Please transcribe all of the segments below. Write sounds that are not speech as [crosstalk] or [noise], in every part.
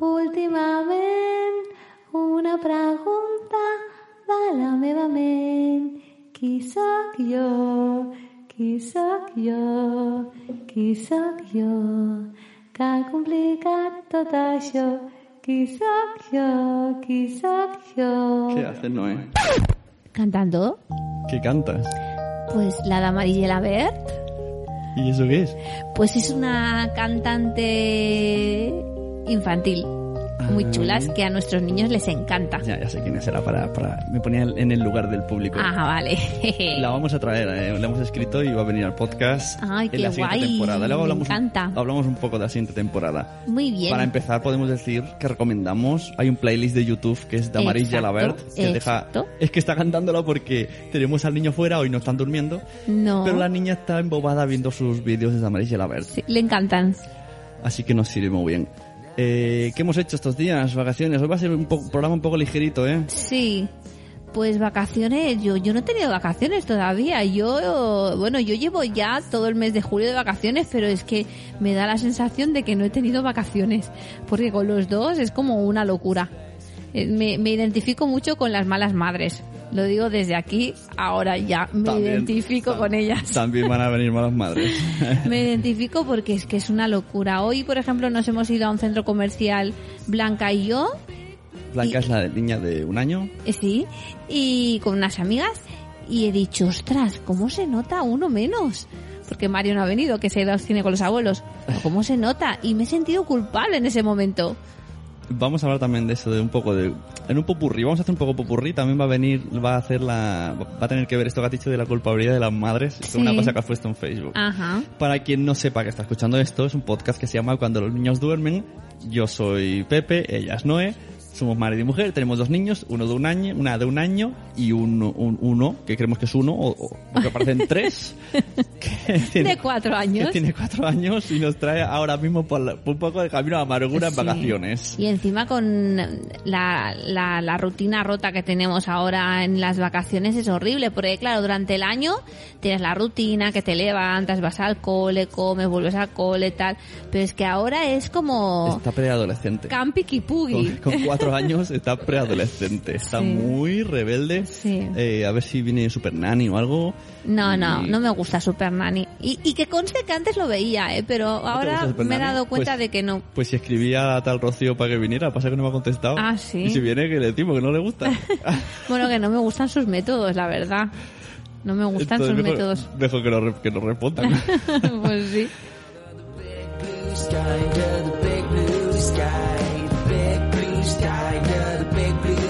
Últimament, una pregunta de la meva ment. Qui sóc jo? Qui sóc jo? Qui sóc jo? Que ha complicat tot això? Qui sóc jo? Qui sóc jo? ¿Qué haces, Noé? ¿Cantando? ¿Qué cantas? Pues la de Amarilla Bert. ¿Y eso qué es? Pues es una cantante infantil muy Ah. chulas que a nuestros niños les encanta. Ya, ya sé quién será para, para... Me ponía en el lugar del público. Ah, vale. [laughs] La vamos a traer, eh, la hemos escrito y va a venir al podcast Ay, en la siguiente guay, temporada. Luego me hablamos, encanta. hablamos un poco de la siguiente temporada. Muy bien. Para empezar podemos decir que recomendamos, hay un playlist de YouTube que es de Amarilla Labert, que deja... exacto. Es que está cantándolo porque tenemos al niño fuera, hoy no están durmiendo, No. pero la niña está embobada viendo sus vídeos de Amarilla Labert. Sí, le encantan. Así que nos sirve muy bien. Eh, ¿Qué hemos hecho estos días? Vacaciones. Hoy va a ser un programa un poco ligerito, ¿eh? Sí. Pues vacaciones, yo, yo no he tenido vacaciones todavía. Yo, bueno, yo llevo ya todo el mes de julio de vacaciones, pero es que me da la sensación de que no he tenido vacaciones. Porque con los dos es como una locura. Eh, Me, me identifico mucho con las malas madres. Lo digo desde aquí, ahora ya me También- identifico con ellas. También van a venir malas madres. [laughs] Me identifico porque es que es una locura. Hoy, por ejemplo, nos hemos ido a un centro comercial Blanca y yo, Blanca es la niña de un año. eh, sí, y con unas amigas, y he dicho, ostras, ¿cómo se nota uno menos? Porque Mario no ha venido, que se ha ido al cine con los abuelos. ¿Cómo se nota? Y me he sentido culpable en ese momento. Vamos a hablar también de eso, de un poco de... En un popurrí, vamos a hacer un poco popurrí, también va a venir, va a hacer la... Va a tener que ver esto que has dicho de la culpabilidad de las madres, Sí. con una cosa que has puesto en Facebook. Ajá. Para quien no sepa que está escuchando esto, es un podcast que se llama Cuando los niños duermen. Yo soy Pepe, ella es Noé. Somos marido y mujer, tenemos dos niños, uno de un año, una de un año y un, un- uno, que creemos que es uno, o, o- o que parecen [laughs] tres, que tiene, De cuatro años. que tiene cuatro años y nos trae ahora mismo por, la- por un poco de camino a amargura en vacaciones. Y encima con la, la, la rutina rota que tenemos ahora en las vacaciones es horrible, porque claro, durante el año tienes la rutina, que te levantas, vas al cole, comes, vuelves al cole, tal, pero es que ahora es como Está preadolescente. campi Con, kipugi. con cuatro años está preadolescente, está Sí. muy rebelde. Sí. Eh, a ver si viene Super Nanny o algo. No, no, Y- no me gusta Super Nanny. Y, y que conste que antes lo veía, ¿eh? pero ahora Super me he dado cuenta Pues- de que no. Pues si escribía a tal Rocío para que viniera, pasa que no me ha contestado. Ah, ¿sí? Y si viene, que le decimos que no le gusta. [laughs] Bueno, que no me gustan sus métodos, la verdad. No me gustan Entonces, sus mejor- métodos. Mejor que nos, re- que nos respondan. [laughs] pues sí. baby.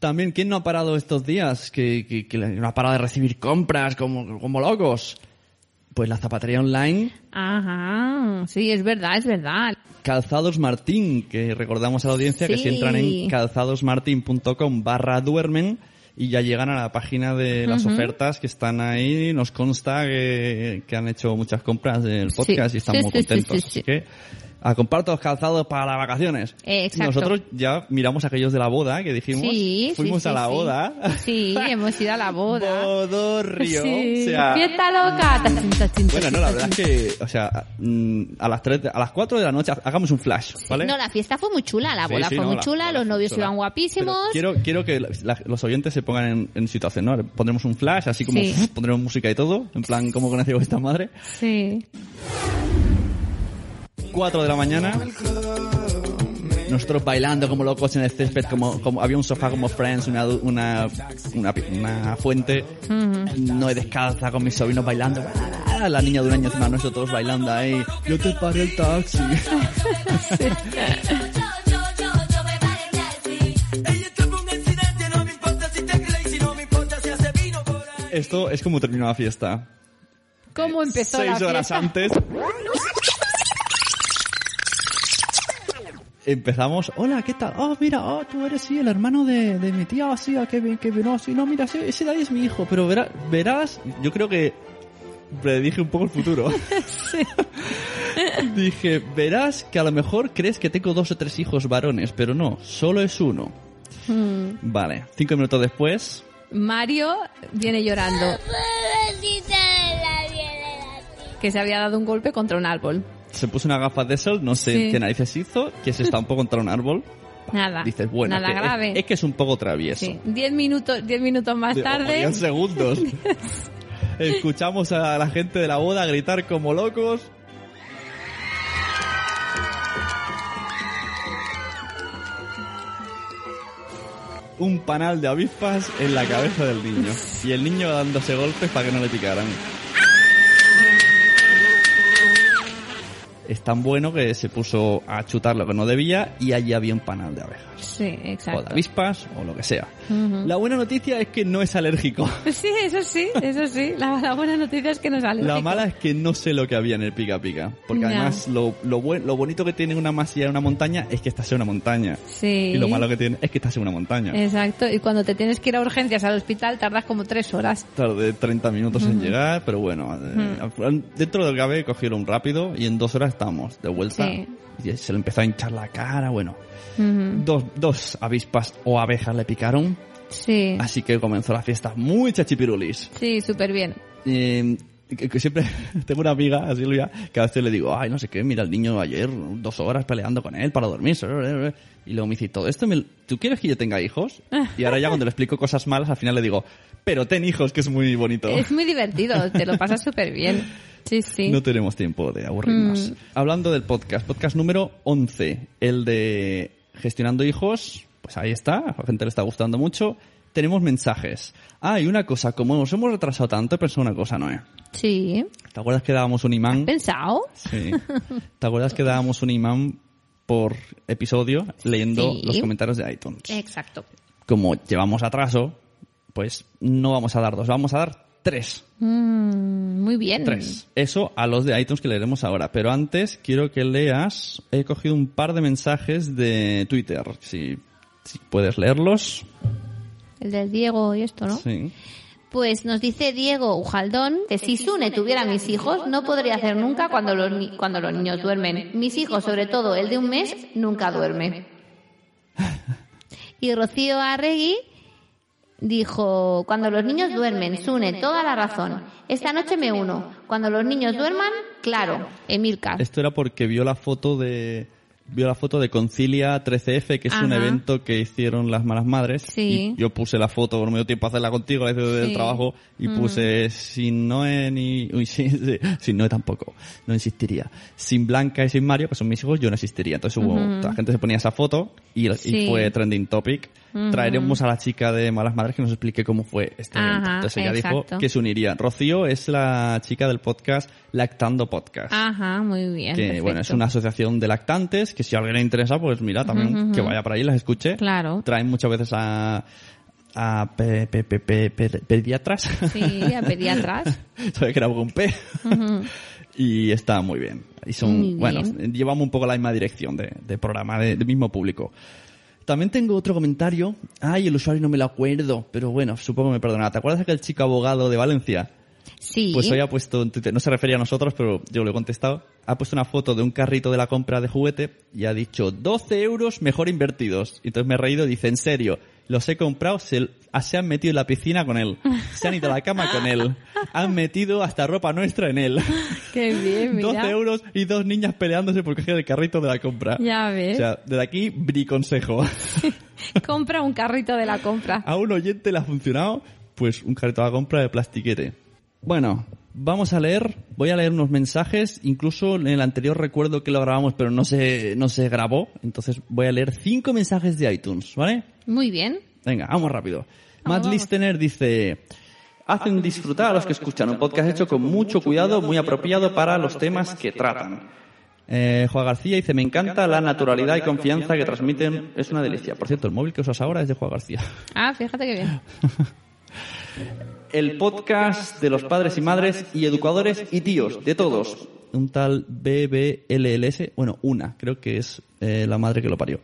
También, ¿quién no ha parado estos días? Que, que- que no ha parado de recibir compras como, como locos. Pues la zapatería online Ajá, sí, es verdad, es verdad. Calzados Martín, que recordamos a la audiencia que si entran en calzadosmartin.com barra duermen y ya llegan a la página de las ofertas que están ahí, nos consta que, que han hecho muchas compras del podcast Sí. y están Sí, muy contentos. sí, sí. Así que a comprar todos los calzados para las vacaciones. Eh, exacto. Nosotros ya miramos aquellos de la boda que dijimos, Sí, fuimos sí, a la sí, boda. Sí, hemos ido a la boda. Bodorrio. Sí, O sea, fiesta loca. Bueno, no, la verdad es que, o sea, mm, a las tres, de- a las 4 de la noche hagamos un flash, ¿vale? No, la fiesta fue muy chula, la boda fue no, muy la- chula, la- los novios iban guapísimos. Pero quiero, quiero que la- los oyentes se pongan en, en situación, ¿no? Pondremos un flash, así como pondremos música y todo, en plan, ¿cómo conoció esta madre? Sí. 4 de la mañana. Nosotros bailando como locos en el césped, como, como había un sofá como Friends, una, una, una, una fuente. No he descalza con mis sobrinos bailando. La niña de un año encima nuestro, todos bailando ahí. Yo te paré el taxi. Esto es como terminó la fiesta. ¿Cómo empezó la Seis fiesta? horas antes. Empezamos, hola, ¿qué tal? Oh, mira, oh, tú eres sí, el hermano de, de mi tía, oh, sí, ah, qué bien, qué bien, oh, sí, no, mira, sí, ese de ahí es mi hijo, pero verás, verás, yo creo que predije un poco el futuro. [laughs] [laughs] Dije, verás que a lo mejor crees que tengo dos o tres hijos varones, pero no, solo es uno. Hmm. Vale, cinco minutos después, Mario viene llorando [laughs] que se había dado un golpe contra un árbol. Se puso una gafa de sol, no sé Sí. qué narices hizo, que se estampó contra un árbol. [laughs] Nada. Dices, bueno, nada que grave. Es, que es un poco travieso. Sí. Diez minutos, diez minutos más De- tarde. diez segundos. [laughs] Escuchamos a la gente de la boda gritar como locos. Un panal de avispas en la cabeza del niño. Y el niño dándose golpes para que no le picaran. Es tan bueno que se puso a chutar lo que no debía y allí había un panal de abejas. Sí, O de exacto. avispas o lo que sea. La buena noticia es que no es alérgico. [laughs] Sí, eso sí, eso sí. La, la buena noticia es que nos sale. La mala es que no sé lo que había en el pica pica. Porque además lo, lo, buen- lo bonito que tiene una masilla en una montaña es que estás en una montaña. Sí. Y lo malo que tiene es que estás en una montaña. Exacto. Y cuando te tienes que ir a urgencias al hospital tardas como tres horas. Tardé 30 minutos en llegar, pero bueno, eh, al final, dentro del cabe cogieron rápido y en dos horas estamos de vuelta. Sí. Y se le empezó a hinchar la cara, bueno. Ujú. Dos, dos avispas o abejas le picaron, Sí. así que comenzó la fiesta muy chachipirulis. Sí, súper bien. Eh, que, que siempre [laughs] tengo una amiga, a Silvia, que a veces le digo, ay, no sé qué, mira el niño ayer, dos horas peleando con él para dormir. Y luego me dice, todo esto, me- ¿tú quieres que yo tenga hijos? [laughs] Y ahora ya cuando le explico cosas malas, al final le digo, pero ten hijos, que es muy bonito. Es muy divertido, te lo pasas [laughs] súper bien. Sí, sí. No tenemos tiempo de aburrirnos. Mm. Hablando del podcast, podcast número 11, el de gestionando hijos, pues ahí está, a la gente le está gustando mucho. Tenemos mensajes. Ah, y una cosa, como nos hemos retrasado tanto, he pensado una cosa, Noé. Sí. ¿Te acuerdas que dábamos un imán? ¿Pensado? Sí. ¿Te acuerdas que dábamos un imán por episodio leyendo Sí. los comentarios de iTunes? Exacto. Como llevamos atraso, pues no vamos a dar dos, vamos a dar tres. Mm, muy bien. Tres. Eso a los de iTunes que leeremos ahora. Pero antes quiero que leas. He cogido un par de mensajes de Twitter. Si, si puedes leerlos. El del Diego y esto, ¿no? Sí. Pues nos dice Diego Ujaldón que si Sune tuviera mis hijos, no podría hacer nunca cuando los, ni- cuando los niños duermen. Mis hijos, sobre todo el de un mes, nunca duerme. [laughs] Y Rocío Arregui dijo, cuando los niños duermen, Sune, toda la razón. Esta noche me uno. Cuando los niños duerman, claro, Emilcar. Esto era porque vio la foto de. Vio la foto de Concilia 13F, que es un Ajá. evento que hicieron las malas madres. Sí. Y yo puse la foto, no me dio tiempo a hacerla contigo, la hice del Sí. trabajo, y Mm. puse sin Noé ni. Uy, sí, sí, [laughs] sin Noé tampoco. No existiría. Sin Blanca y sin Mario, que son mis hijos, yo no existiría. Entonces hubo. Ujú. La gente se ponía esa foto y, y Sí. fue trending topic. Traeremos a la chica de Malas Madres que nos explique cómo fue este Ajá, evento. Entonces ella dijo que se uniría. Rocío es la chica del podcast Lactando Podcast Ajá, muy bien. que perfecto. bueno es una asociación de lactantes que si a alguien le interesa pues mira también que vaya por ahí y las escuche Claro. traen muchas veces a a pe- pe- pe- pe- pe- pediatras Sí, a [laughs] pediatras. sabía que era con P Ujú. [laughs] y está muy bien y son Muy bien. bueno llevamos un poco la misma dirección de, de programa de- del mismo público también tengo otro comentario ay el usuario no me lo acuerdo pero bueno supongo que me perdonará ¿te acuerdas de aquel chico abogado de Valencia? Sí. Pues hoy ha puesto en Twitter, no se refería a nosotros, pero yo le he contestado, ha puesto una foto de un carrito de la compra de juguete y ha dicho 12 euros mejor invertidos. Entonces me he reído, dice, en serio, los he comprado, se, se han metido en la piscina con él, se han ido a la cama con él, han metido hasta ropa nuestra en él. Qué bien, mira. 12 euros y dos niñas peleándose por coger el carrito de la compra. Ya ves. O sea, desde aquí, bri consejo. [laughs] Compra un carrito de la compra. a un oyente le ha funcionado, pues un carrito de la compra de plastiquete. Bueno, Vamos a leer, voy a leer unos mensajes, incluso en el anterior recuerdo que lo grabamos pero no se, no se grabó, entonces voy a leer cinco mensajes de iTunes, ¿vale? Muy bien. Venga, vamos rápido. Matt. Listener dice, hacen disfrutar a los que escuchan un podcast hecho con mucho cuidado, muy apropiado para los temas que tratan. Eh, Juan García dice, me encanta la naturalidad y confianza que transmiten, es una delicia. Por cierto, el móvil que usas ahora es de Juan García. Ah, fíjate que bien. [laughs] El podcast de los padres y madres y educadores y tíos, de todos. Un tal BBLLS, bueno, una, creo que es eh, la madre que lo parió.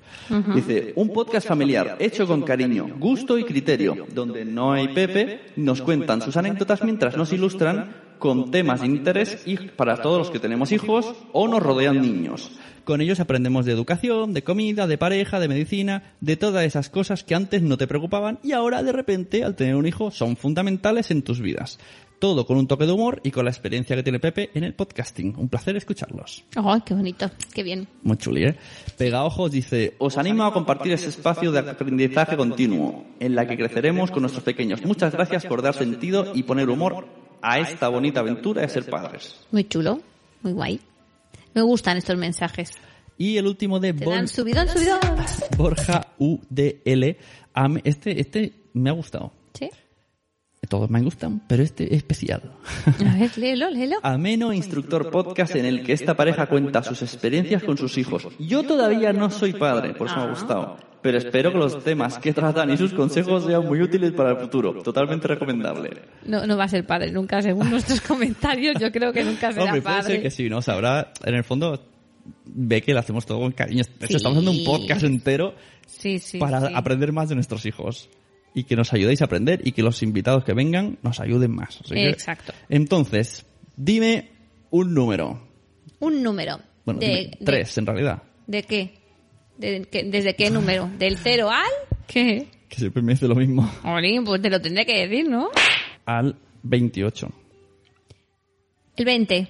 Dice, un podcast familiar, hecho con cariño, gusto y criterio, donde no hay Pepe, nos cuentan sus anécdotas mientras nos ilustran con temas de interés y para todos los que tenemos hijos o nos rodean niños. Con ellos aprendemos de educación, de comida, de pareja, de medicina, de todas esas cosas que antes no te preocupaban y ahora de repente al tener un hijo son fundamentales en tus vidas. Todo con un toque de humor y con la experiencia que tiene Pepe en el podcasting. Un placer escucharlos. ¡Ay, qué bonito! ¡Qué bien! Muy chuli, ¿eh? Pega Ojos dice, os animo a compartir ese espacio de aprendizaje continuo, en la que creceremos con nuestros pequeños. Muchas gracias por dar sentido y poner humor a esta bonita aventura de ser padres. Muy chulo. Muy guay. Me gustan estos mensajes. Y el último de Te dan Bor- subidón, subidón. Borja UDL. Este, este me ha gustado. ¿Sí? Todos me gustan, pero este es especial. A ver, léelo, léelo. Ameno instructor podcast en el que esta pareja cuenta sus experiencias con sus hijos. Yo todavía no soy padre, por eso me ha gustado. Pero espero que los temas que tratan y sus consejos sean muy útiles para el futuro. Totalmente recomendable. No, no va a ser padre nunca, según [laughs] nuestros comentarios. Yo creo que nunca será Hombre, puede padre. ser que sí, ¿no? Sabrá, en el fondo, ve que lo hacemos todo con cariño. De hecho, Sí. estamos haciendo un podcast entero Sí, sí. para sí. aprender más de nuestros hijos. Y que nos ayudéis a aprender y que los invitados que vengan nos ayuden más. Así que- Exacto. Entonces, dime un número. Un número. Bueno, de, dime de- tres en realidad. ¿De qué? ¿De ¿Desde qué número? [laughs] ¿Del 0 al? ¿Qué? Que siempre me dice lo mismo. Olín, pues te lo tendré que decir, ¿no? Al 28. El 20.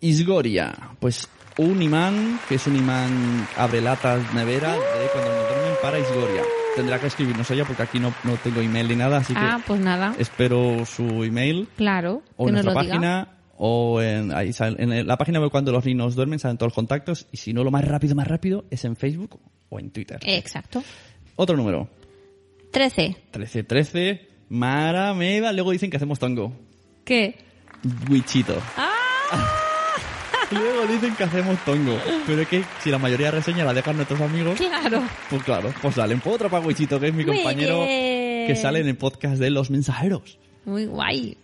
Isgoria. Pues un imán, que es un imán abre latas nevera de cuando nos duermen para Isgoria. Tendrá que escribirnos ella porque aquí no, no tengo email ni nada, así Ah, que pues nada. espero su email Claro. o que en nos nuestra lo diga. página o en, ahí sale- en la página web cuando los niños duermen salen todos los contactos y si no lo más rápido, más rápido es en Facebook o en Twitter. Exacto. Otro número. 13. 1313. Mara Meva. Luego dicen que hacemos tongo. ¿Qué? Wichito. ¡Ah! Luego dicen que hacemos tongo. Pero es que si la mayoría de reseñas la dejan nuestros amigos, Claro. pues claro, pues salen. Otro para Wichito, que es mi Muy compañero bien. que sale en el podcast de Los Mensajeros. Muy guay.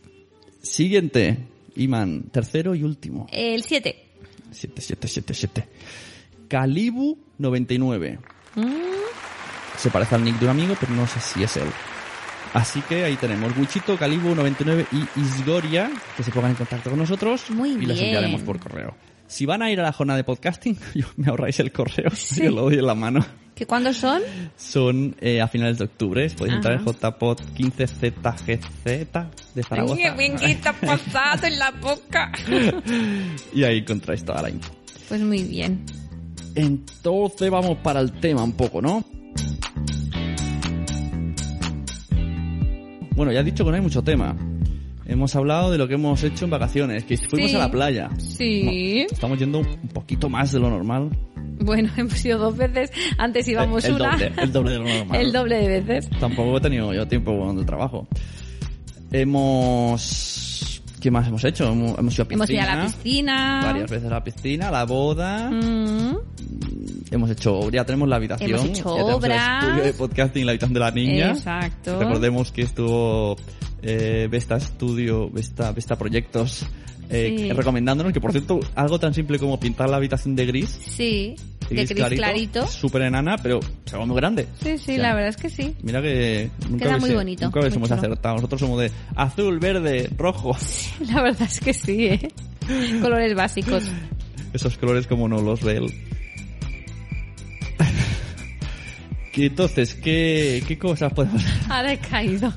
Siguiente. Iman, tercero y último. El 7. 7, 7, 7, 7. Calibu 99. Mm. Se parece al nick de un amigo, pero no sé si es él. Así que ahí tenemos Wichito, Calibu 99 y Isgoria, que se pongan en contacto con nosotros Muy y los bien. enviaremos por correo. Si van a ir a la jornada de podcasting, [laughs] yo- me ahorráis el correo, [laughs] yo lo doy en la mano. ¿Que cuándo son? Son eh, a finales de octubre, podéis entrar en Ajá. JPod 15ZGZ de Zaragoza ¡Qué vinguita pasado en la boca! [laughs] y ahí encontráis toda la info. Pues muy bien. Entonces vamos para el tema un poco, ¿no? Bueno, ya he dicho que no hay mucho tema. Hemos hablado de lo que hemos hecho en vacaciones, que fuimos Sí. a la playa. Sí. Estamos yendo un poquito más de lo normal. Bueno, [laughs] hemos ido dos veces. Antes íbamos el, el una. doble, el doble de lo normal. [laughs] El doble de veces. Tampoco he tenido yo tiempo de trabajo. Hemos... ¿Qué más hemos hecho? Hemos, hemos ido a piscina. Hemos ido a la piscina. Varias veces a la piscina, a la boda. Mm, Hemos hecho, ya tenemos la habitación. Hemos hecho ya tenemos obras. el estudio de podcasting, la habitación de la niña. Exacto. Recordemos que estuvo eh, Vesta Studio, Vesta, Vesta Proyectos, eh, Sí. recomendándonos que, por cierto, algo tan simple como pintar la habitación de gris, Sí. De gris clarito. súper enana, pero se ve muy grande. Sí, sí, O sea, la verdad es que sí. Mira que nunca Queda muy bonito, Nunca muy chulo. acertado. Nosotros somos de azul, verde, rojo. [laughs] La verdad es que sí, ¿eh? Colores básicos. Esos colores como no los ve él. Entonces, ¿qué, ¿qué cosas podemos Ahora he caído.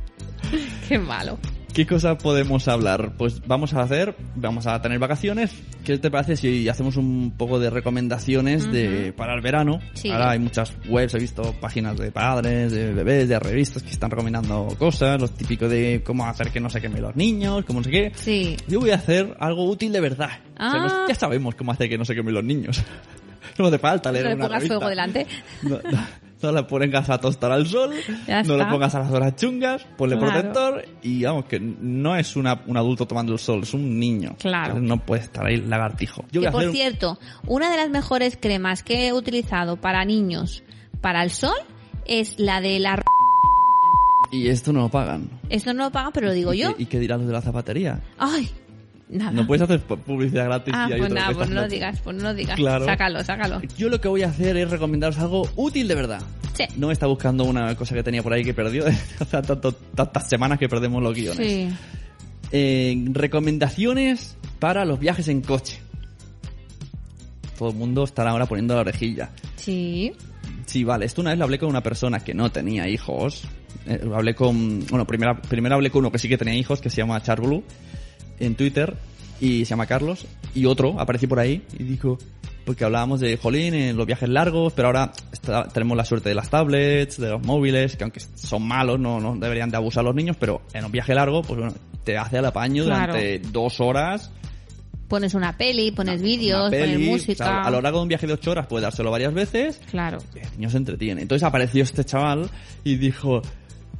[laughs] Qué malo. ¿Qué cosa podemos hablar? Pues vamos a hacer, vamos a tener vacaciones. ¿Qué te parece si hacemos un poco de recomendaciones de para el verano? Sí. Ahora hay muchas webs, he visto páginas de padres, de bebés, de revistas que están recomendando cosas, los típicos de cómo hacer que no se quemen los niños, cómo no sé qué. Sí. Yo voy a hacer algo útil de verdad. O sea, Ah. ya sabemos cómo hacer que no se quemen los niños. [laughs] No hace falta No leer le una revista. fuego delante. No, no, no la pongas a tostar al sol, Ya no está. pongas a las horas chungas, ponle Claro. protector y vamos, que no es una- un adulto tomando el sol, es un niño. Claro. Entonces No puede estar ahí lagartijo. Yo Que a por hacer cierto, una de las mejores cremas que he utilizado para niños para el sol es la de la... ro- Y esto no lo pagan. Esto no lo pagan, pero lo digo ¿Y yo. qué- ¿Y qué dirán los de la zapatería? Ay, nada. No puedes hacer pu- publicidad gratis Ah, y hay pues nada, pues no lo [laughs] digas, pues no lo digas. Claro. Sácalo, sácalo. Yo lo que voy a hacer es recomendaros algo útil de verdad. Sí. No está buscando una cosa que tenía por ahí que perdió. [laughs] Hace tantas semanas que perdemos los guiones. Sí. Eh, recomendaciones para los viajes en coche. Todo el mundo estará ahora poniendo la orejilla. Sí. Sí, vale. Esto una vez lo hablé con una persona que no tenía hijos. Eh, lo hablé con... Bueno, primero, primero hablé con uno que sí que tenía hijos, que se llama Charbulu, en Twitter, y se llama Carlos. Y otro apareció por ahí y dijo... Porque hablábamos de, jolín, en los viajes largos, pero ahora está- tenemos la suerte de las tablets, de los móviles, que aunque son malos, no, no deberían de abusar los niños, pero en un viaje largo, pues bueno, te hace el apaño Claro. durante dos horas Pones una peli, pones vídeos, pones o música. sea, a lo largo de un viaje de ocho horas puede dárselo varias veces Claro. el niño se entretiene. Entonces apareció este chaval y dijo,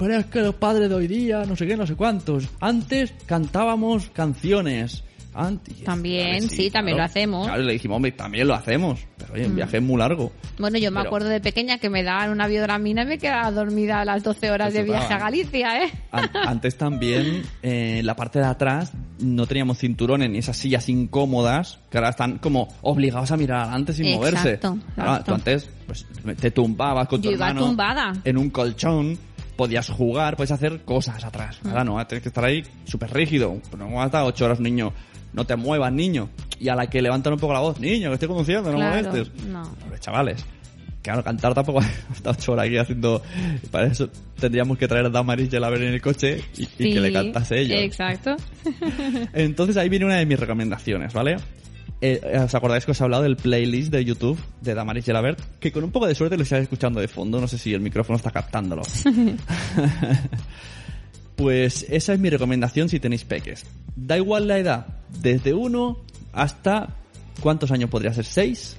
pero es que los padres de hoy día, no sé qué, no sé cuántos, antes cantábamos canciones. Antes, También, sí, también lo hacemos. Claro, y le dijimos, hombre, también lo hacemos. Pero oye, el viaje es muy largo. Bueno, yo me Pero- acuerdo de pequeña que me daban una biodramina y me quedaba dormida a las 12 horas de Eso viaje a daban. Galicia, ¿eh? An- Antes también, eh, en la parte de atrás, no teníamos cinturones ni esas sillas incómodas, que ahora están como obligados a mirar adelante sin moverse. Exacto, Ahora, exacto. tú antes, pues, te tumbabas con tu Yo iba hermano tumbada. en un colchón, podías jugar, puedes hacer cosas atrás. Mm. Ahora no, tienes que estar ahí súper rígido. No hasta ocho horas, niño. No te muevas, niño. Y a la que levantan un poco la voz, niño, que estoy conduciendo, no Claro, molestes. no. Pobres chavales. Claro, cantar tampoco [laughs] hasta ocho horas aquí haciendo... Para eso tendríamos que traer a Damaris y a ver en el coche y, y que le cantase ella. Exacto. [laughs] Entonces ahí viene una de mis recomendaciones, ¿vale? Eh, ¿Os acordáis que os he hablado del playlist de YouTube de Damaris Gelabert? Que con un poco de suerte lo estáis escuchando de fondo, no sé si el micrófono está captándolo. [laughs] pues esa es mi recomendación si tenéis peques. Da igual la edad, desde uno hasta... ¿Cuántos años podría ser? ¿Seis?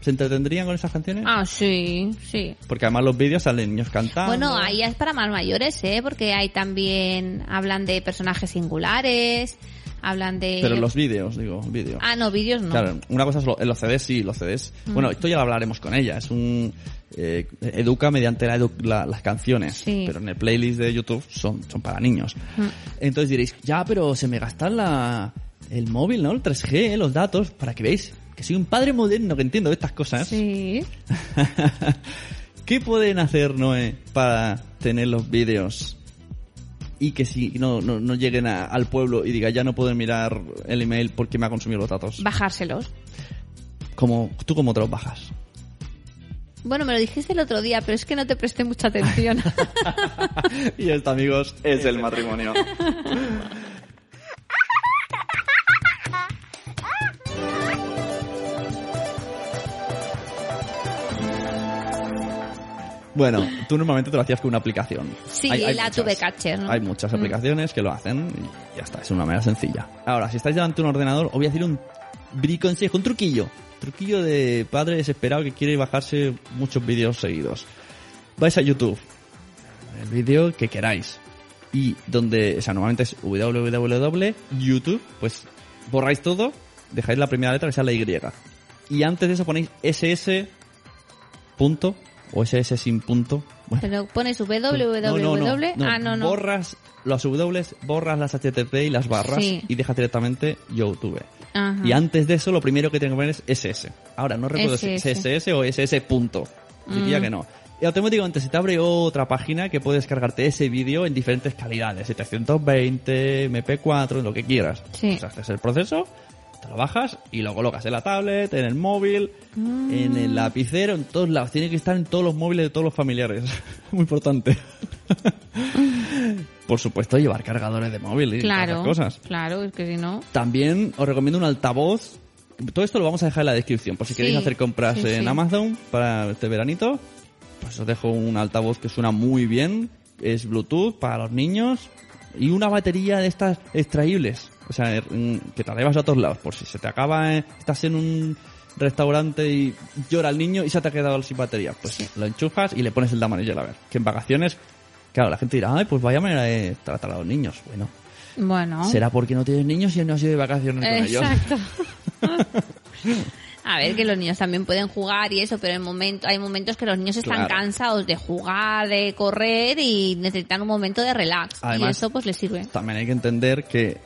¿Se entretendrían con esas canciones? Ah, sí, sí. Porque además los vídeos salen niños cantando. Bueno, ahí es para más mayores, ¿eh? Porque hay también, hablan de personajes singulares, hablan de... Pero los vídeos, digo, vídeo. Ah, no, vídeos no. Claro, una cosa es lo- los CDs, sí, los CDs. Mm. Bueno, esto ya lo hablaremos con ella. Es un eh, educa mediante la edu- la- las canciones, Sí. pero en el playlist de YouTube son son para niños. Mm. Entonces diréis, ya, pero se me gasta la el móvil, ¿no? El 3G, los datos, para que veáis que soy un padre moderno que entiendo estas cosas. Sí. [laughs] ¿Qué pueden hacer, Noé, para tener los vídeos y que si no, no, no lleguen a- al pueblo y diga ya no pueden mirar el email porque me ha consumido los datos? Bajárselos. Como, ¿Tú cómo te los bajas? Bueno, me lo dijiste el otro día, pero es que no te presté mucha atención. [laughs] y esto, amigos, es el matrimonio. [laughs] Bueno, tú normalmente te lo hacías con una aplicación. Sí, la tuve catcher, ¿no? Hay muchas Mm. aplicaciones que lo hacen y ya está, es una manera sencilla. Ahora, si estáis delante de un ordenador, os voy a decir un briconsejo, un truquillo. Truquillo de padre desesperado que quiere bajarse muchos vídeos seguidos. Vais a YouTube, el vídeo que queráis. Y donde, o sea, normalmente es www.youtube, pues borráis todo, dejáis la primera letra que sea la Y. Y antes de eso ponéis ss punto o ss sin punto. Bueno, Pero pones www. no, no, no. Ah, no, no. Borras las W, borras las HTTP y las barras Sí. y dejas directamente YouTube. Ajá. Y antes de eso, lo primero que tengo que poner es SS. Ahora, no recuerdo si es SS. SS o SS punto. Diría Mm. que no. Y automáticamente se te abre otra página que puedes cargarte ese vídeo en diferentes calidades. 720, MP4, lo que quieras. Sí. Pues haces el proceso, te lo bajas y lo colocas en la tablet, en el móvil, en el lapicero, en todos lados. Tiene que estar en todos los móviles de todos los familiares. [laughs] Muy importante. [laughs] por supuesto, llevar cargadores de móvil y Claro, esas cosas. claro, es que si no... También os recomiendo un altavoz. Todo esto lo vamos a dejar en la descripción, por si Sí, queréis hacer compras sí, en sí. Amazon para este veranito. Pues os dejo un altavoz que suena muy bien, es Bluetooth para los niños y una batería de estas extraíbles. O sea, er, mm, que te llevas a todos lados, por si se te acaba, eh, estás en un restaurante y llora el niño y se te ha quedado sin batería. Pues lo enchufas y le pones el damanillo a ver. Que en vacaciones, claro, la gente dirá, ay, pues vaya manera de tratar a los niños. Bueno, Bueno... será porque no tienes niños y no has ido de vacaciones con ellos. Exacto. [laughs] A ver, que los niños también pueden jugar y eso, pero en momento, hay momentos que los niños están Claro. cansados de jugar, de correr y necesitan un momento de relax. Además- y eso pues les sirve. También hay que entender que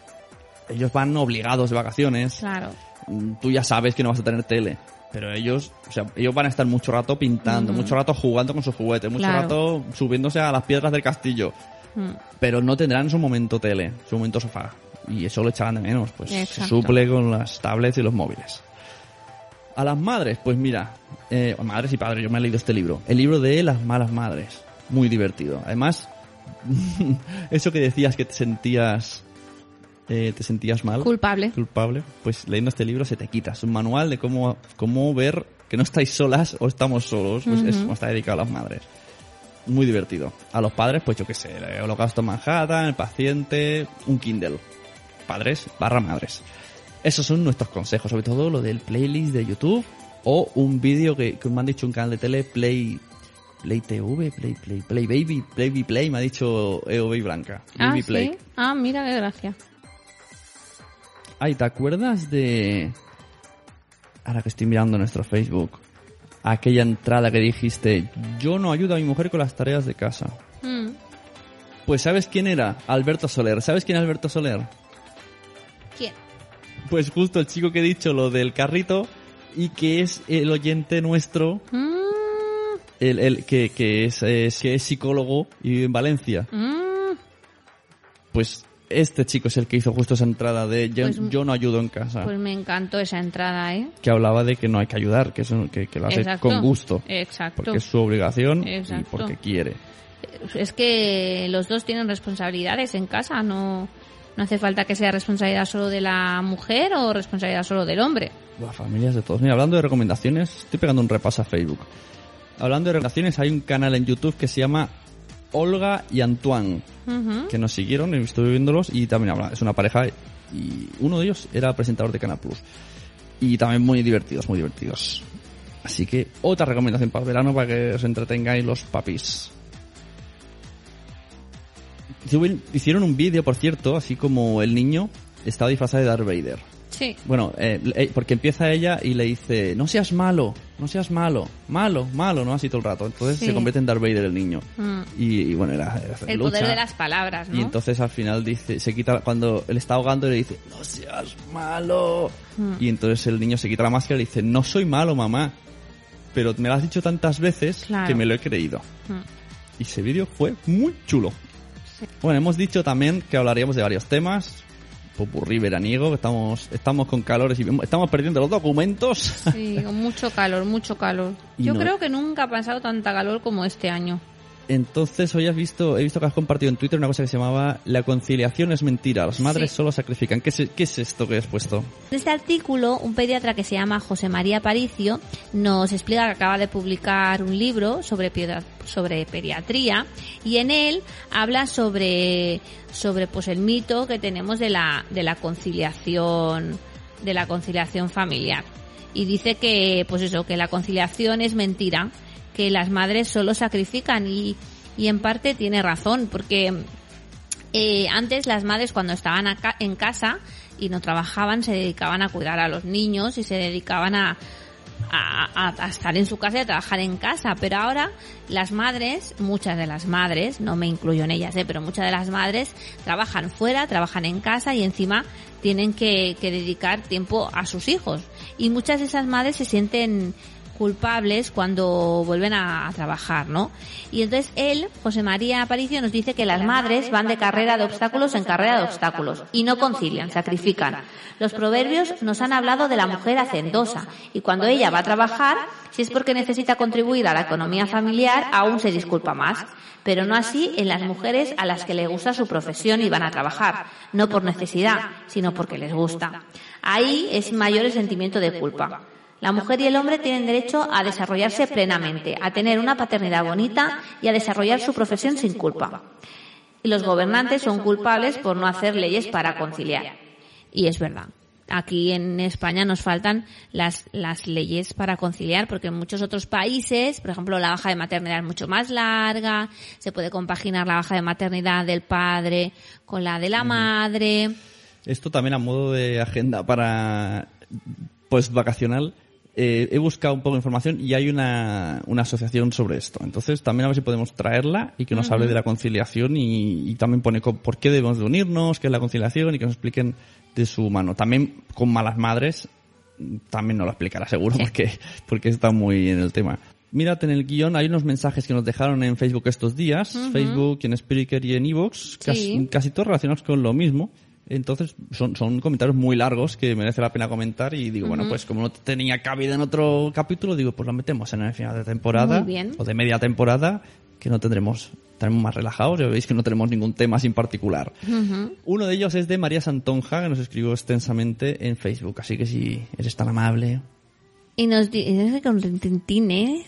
ellos van obligados de vacaciones. Claro. Mm, Tú ya sabes que no vas a tener tele. Pero ellos, o sea, ellos van a estar mucho rato pintando, mucho rato jugando con sus juguetes, mucho Claro. rato subiéndose a las piedras del castillo. Mm. Pero no tendrán su momento tele, su momento sofá. Y eso lo echarán de menos, pues se suple con las tablets y los móviles. A las madres, pues mira, eh, madres y padres, yo me he leído este libro. El libro de las malas madres. Muy divertido. Además, [laughs] eso que decías que te sentías, eh, te sentías mal Culpable. culpable, pues leyendo este libro se te quita. Es un manual de cómo, cómo ver que no estáis solas o estamos solos. Pues es como está dedicado a las madres. Muy divertido. A los padres, pues yo qué sé, el Holocausto en Manhattan, el paciente, un Kindle. Padres barra madres. Esos son nuestros consejos, sobre todo lo del playlist de YouTube o un vídeo que, que me han dicho un canal de tele, Play, Play TV, Play, Play, Play Baby, Play Baby Play, me ha dicho EOB Blanca. Ah, Baby sí. Play. Ah, mira qué gracia. Ay, ¿te acuerdas de... Ahora que estoy mirando nuestro Facebook. Aquella entrada que dijiste, yo no ayudo a mi mujer con las tareas de casa. Mm. Pues ¿sabes quién era? Alberto Soler. ¿Sabes quién es Alberto Soler? ¿Quién? Pues justo el chico que he dicho lo del carrito y que es el oyente nuestro, Mm, el, el que, que es, es- que es psicólogo y vive en Valencia. mm. Pues este chico es el que hizo justo esa entrada de yo, Pues- yo no ayudo en casa. Pues me encantó esa entrada, ¿eh? que hablaba de que no hay que ayudar, que, eso, que, que lo hace Exacto. con gusto. Exacto. Porque es su obligación y Exacto. porque quiere. Es que los dos tienen responsabilidades en casa, no, no hace falta que sea responsabilidad solo de la mujer o responsabilidad solo del hombre. Buah, familias de todos. Mira, hablando de recomendaciones, estoy pegando un repaso a Facebook. Hablando de recomendaciones, hay un canal en YouTube que se llama Olga y Antoine, que nos siguieron, estuve viéndolos, y también habla, es una pareja, y uno de ellos era presentador de Canal Plus. Y también muy divertidos, muy divertidos. Así que otra recomendación para el verano para que os entretengáis los papis. Hicieron un vídeo, por cierto, así como el niño estaba disfrazado de Darth Vader. Sí. Bueno, eh, eh, porque empieza ella y le dice, no seas malo, no seas malo, malo, malo, ¿no? Así todo el rato. Entonces Sí. se convierte en Darth Vader el niño. Mm. Y, y bueno, era, era El lucha. poder de las palabras, ¿no? Y entonces al final dice, se quita, cuando él está ahogando le dice, no seas malo. Mm. Y entonces el niño se quita la máscara y le dice, no soy malo, mamá. Pero me lo has dicho tantas veces Claro. que me lo he creído. Mm. Y ese vídeo fue muy chulo. Bueno, hemos dicho también que hablaríamos de varios temas. Popurrí veraniego, estamos, estamos con calores y estamos perdiendo los documentos. Sí, con mucho calor, mucho calor. [laughs] Yo no- creo que nunca ha pasado tanta calor como este año. Entonces hoy has visto, he visto que has compartido en Twitter una cosa que se llamaba La conciliación es mentira, las madres Sí. solo sacrifican. ¿Qué es, ¿Qué es esto que has puesto? En este artículo, un pediatra que se llama José María Paricio nos explica que acaba de publicar un libro sobre, sobre pediatría y en él habla sobre, sobre pues el mito que tenemos de la, de la conciliación, de la conciliación familiar. Y dice que, pues eso, que la conciliación es mentira, que las madres solo sacrifican y, y en parte tiene razón, porque eh, antes las madres cuando estaban acá, en casa y no trabajaban se dedicaban a cuidar a los niños y se dedicaban a, a, a- estar en su casa y a trabajar en casa. Pero ahora las madres, muchas de las madres, no me incluyo en ellas, eh, pero muchas de las madres trabajan fuera, trabajan en casa y encima tienen que, que dedicar tiempo a sus hijos. Y muchas de esas madres se sienten culpables cuando vuelven a, a trabajar, ¿no? Y entonces él, José María Aparicio, nos dice que las madres van de carrera de obstáculos en carrera de obstáculos y no concilian, sacrifican. Los proverbios nos han hablado de la mujer hacendosa y cuando ella va a trabajar, si es porque necesita contribuir a la economía familiar, aún se disculpa más. Pero no así en las mujeres a las que les gusta su profesión y van a trabajar, no por necesidad, sino porque les gusta. Ahí es mayor el sentimiento de culpa. La mujer y el hombre tienen derecho a desarrollarse plenamente, a tener una paternidad bonita y a desarrollar su profesión sin culpa. Y los gobernantes son culpables por no hacer leyes para conciliar. Y es verdad. Aquí en España nos faltan las, las leyes para conciliar, porque en muchos otros países, por ejemplo, la baja de maternidad es mucho más larga, se puede compaginar la baja de maternidad del padre con la de la madre. Esto también a modo de agenda para pues vacacional. Eh, he buscado un poco de información y hay una, una asociación sobre esto. Entonces también a ver si podemos traerla y que nos hable de la conciliación y, y también pone por qué debemos de unirnos, qué es la conciliación y que nos expliquen de su mano. También con malas madres también nos lo explicará seguro porque, porque está muy en el tema. Mírate en el guion, hay unos mensajes que nos dejaron en Facebook estos días, Facebook, en Spreaker y en Evox, casi todos relacionados con lo mismo. Entonces, son, son comentarios muy largos que merece la pena comentar y digo, bueno, pues como no tenía cabida en otro capítulo, digo, pues lo metemos en el final de temporada Muy bien. o de media temporada, que no tendremos, estaremos más relajados, ya veis que no tenemos ningún tema sin particular. Uno de ellos es de María Santonja, que nos escribió extensamente en Facebook, así que si eres tan amable, Y nos dice, con ¿eh?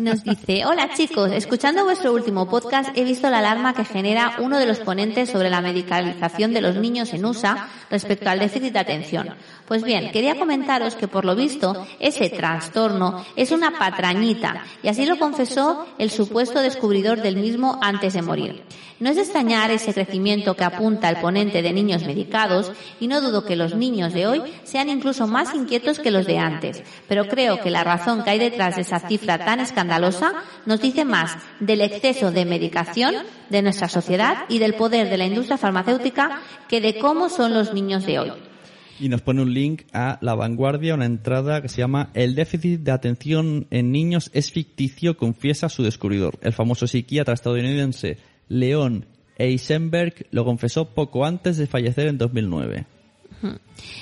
Nos dice, hola chicos, escuchando vuestro último podcast he visto la alarma que genera uno de los ponentes sobre la medicalización de los niños en USA respecto al déficit de atención. Pues bien, quería comentaros que por lo visto ese trastorno es una patrañita y así lo confesó el supuesto descubridor del mismo antes de morir. No es de extrañar ese crecimiento que apunta el ponente de niños medicados y no dudo que los niños de hoy sean incluso más inquietos que los de antes, pero creo que la razón que hay detrás de esa cifra tan escandalosa nos dice más del exceso de medicación de nuestra sociedad y del poder de la industria farmacéutica que de cómo son los niños de hoy. Y nos pone un link a La Vanguardia, una entrada que se llama El déficit de atención en niños es ficticio, confiesa su descubridor. El famoso psiquiatra estadounidense Leon Eisenberg lo confesó poco antes de fallecer en 2009.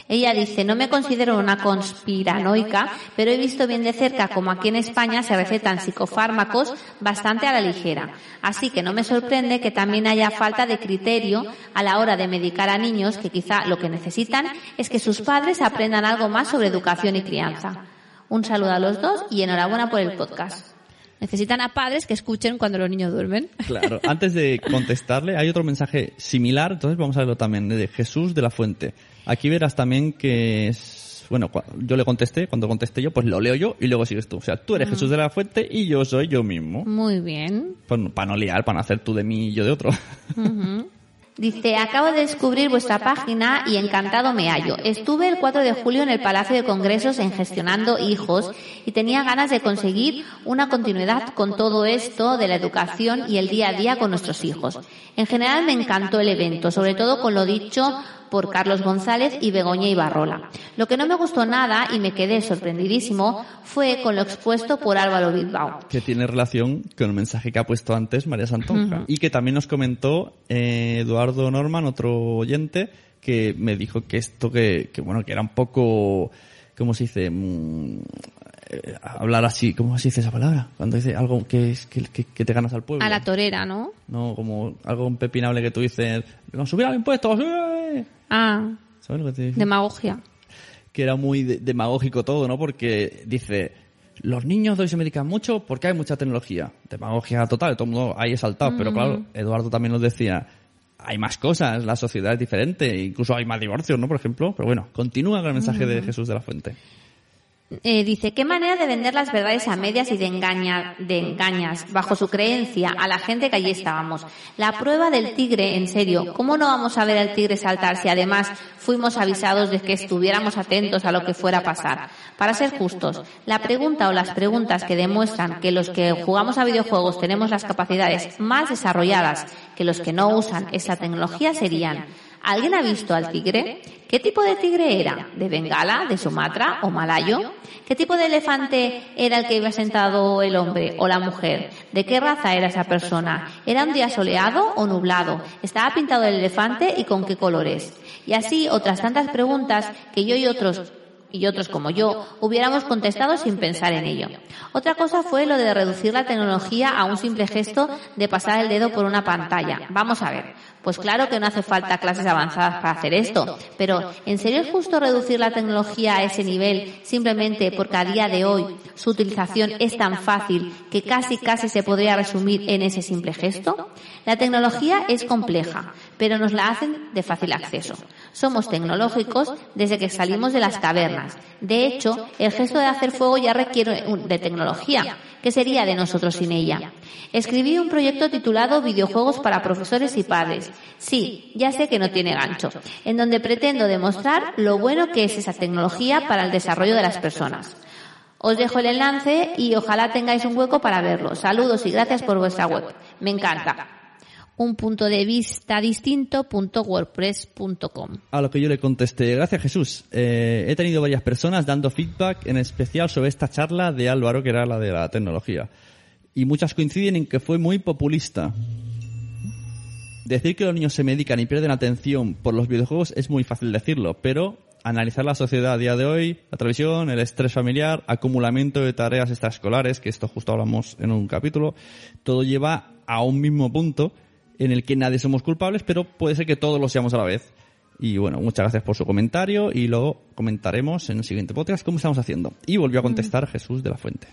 Ella dice, no me considero una conspiranoica, pero he visto bien de cerca como aquí en España se recetan psicofármacos bastante a la ligera. Así que no me sorprende que también haya falta de criterio a la hora de medicar a niños que quizá lo que necesitan es que sus padres aprendan algo más sobre educación y crianza. Un saludo a los dos y enhorabuena por el podcast. Necesitan a padres que escuchen cuando los niños duermen. Claro, antes de contestarle, hay otro mensaje similar, entonces vamos a verlo también, de Jesús de la Fuente. Aquí verás también que es, bueno, yo le contesté, cuando contesté yo, pues lo leo yo y luego sigues tú. O sea, tú eres Jesús de la Fuente y yo soy yo mismo. Muy bien. Pues para no liar, para no hacer tú de mí y yo de otro. Dice, acabo de descubrir vuestra página y encantado me hallo. Estuve el 4 de julio en el Palacio de Congresos en Gestionando Hijos y tenía ganas de conseguir una continuidad con todo esto de la educación y el día a día con nuestros hijos. En general me encantó el evento, sobre todo con lo dicho por Carlos González y Begoña Ibarrola. Lo que no me gustó nada y me quedé sorprendidísimo fue con lo expuesto por Álvaro Bilbao. que tiene relación con el mensaje que ha puesto antes María Santonja. Y que también nos comentó eh, Eduardo Norman, otro oyente, que me dijo que esto que, que bueno, que era un poco, ¿cómo se dice? Mm, eh, hablar así, ¿cómo se dice esa palabra? Cuando dice algo que, es, que, que- que te ganas al pueblo. A la torera, ¿no? No, como algo impepinable que tú dices, "Vamos a subir los impuestos! ¡eh!". Ah, ¿Sabes lo que te digo? demagogia. que era muy de- demagógico todo, ¿no? Porque dice, los niños de hoy se medican mucho porque hay mucha tecnología. Demagogia total, todo el mundo ahí exaltado, pero claro, Eduardo también nos decía, hay más cosas, la sociedad es diferente, incluso hay más divorcios, ¿no? Por ejemplo, pero bueno, continúa con el mensaje de Jesús de la Fuente. Eh, dice, qué manera de vender las verdades a medias y de, de engañas, bajo su creencia, a la gente que allí estábamos. La prueba del tigre, en serio, ¿cómo no vamos a ver al tigre saltar si además fuimos avisados de que estuviéramos atentos a lo que fuera a pasar? Para ser justos, la pregunta o las preguntas que demuestran que los que jugamos a videojuegos tenemos las capacidades más desarrolladas que los que no usan esta tecnología serían, ¿Alguien ha visto al tigre? ¿Qué tipo de tigre era? ¿De Bengala, de Sumatra o malayo? ¿Qué tipo de elefante era el que iba sentado el hombre o la mujer? ¿De qué raza era esa persona? ¿Era un día soleado o nublado? ¿Estaba pintado el elefante y con qué colores? Y así otras tantas preguntas que yo y otros y otros como yo hubiéramos contestado sin pensar en ello. Otra cosa fue lo de reducir la tecnología a un simple gesto de pasar el dedo por una pantalla. Vamos a ver. Pues claro que no hace falta clases avanzadas para hacer esto, pero ¿en serio es justo reducir la tecnología a ese nivel simplemente porque a día de hoy su utilización es tan fácil que casi casi se podría resumir en ese simple gesto? La tecnología es compleja, pero nos la hacen de fácil acceso. Somos tecnológicos desde que salimos de las cavernas. De hecho, el gesto de hacer fuego ya requiere de tecnología. ¿Qué sería de nosotros sin ella? Escribí un proyecto titulado Videojuegos para profesores y padres. Sí, ya sé que no tiene gancho, en donde pretendo demostrar lo bueno que es esa tecnología para el desarrollo de las personas. Os dejo el enlace y ojalá tengáis un hueco para verlo. Saludos y gracias por vuestra web. Me encanta. Un. A lo que yo le contesté, gracias Jesús. Eh, he tenido varias personas dando feedback, en especial sobre esta charla de Álvaro, que era la de la tecnología. Y muchas coinciden en que fue muy populista. Decir que los niños se medican y pierden atención por los videojuegos es muy fácil decirlo, pero analizar la sociedad a día de hoy, la televisión, el estrés familiar, acumulamiento de tareas extraescolares, que esto justo hablamos en un capítulo, todo lleva a un mismo punto en el que nadie somos culpables, pero puede ser que todos lo seamos a la vez. Y bueno, muchas gracias por su comentario y lo comentaremos en el siguiente podcast cómo estamos haciendo. Y volvió a contestar Jesús de la Fuente.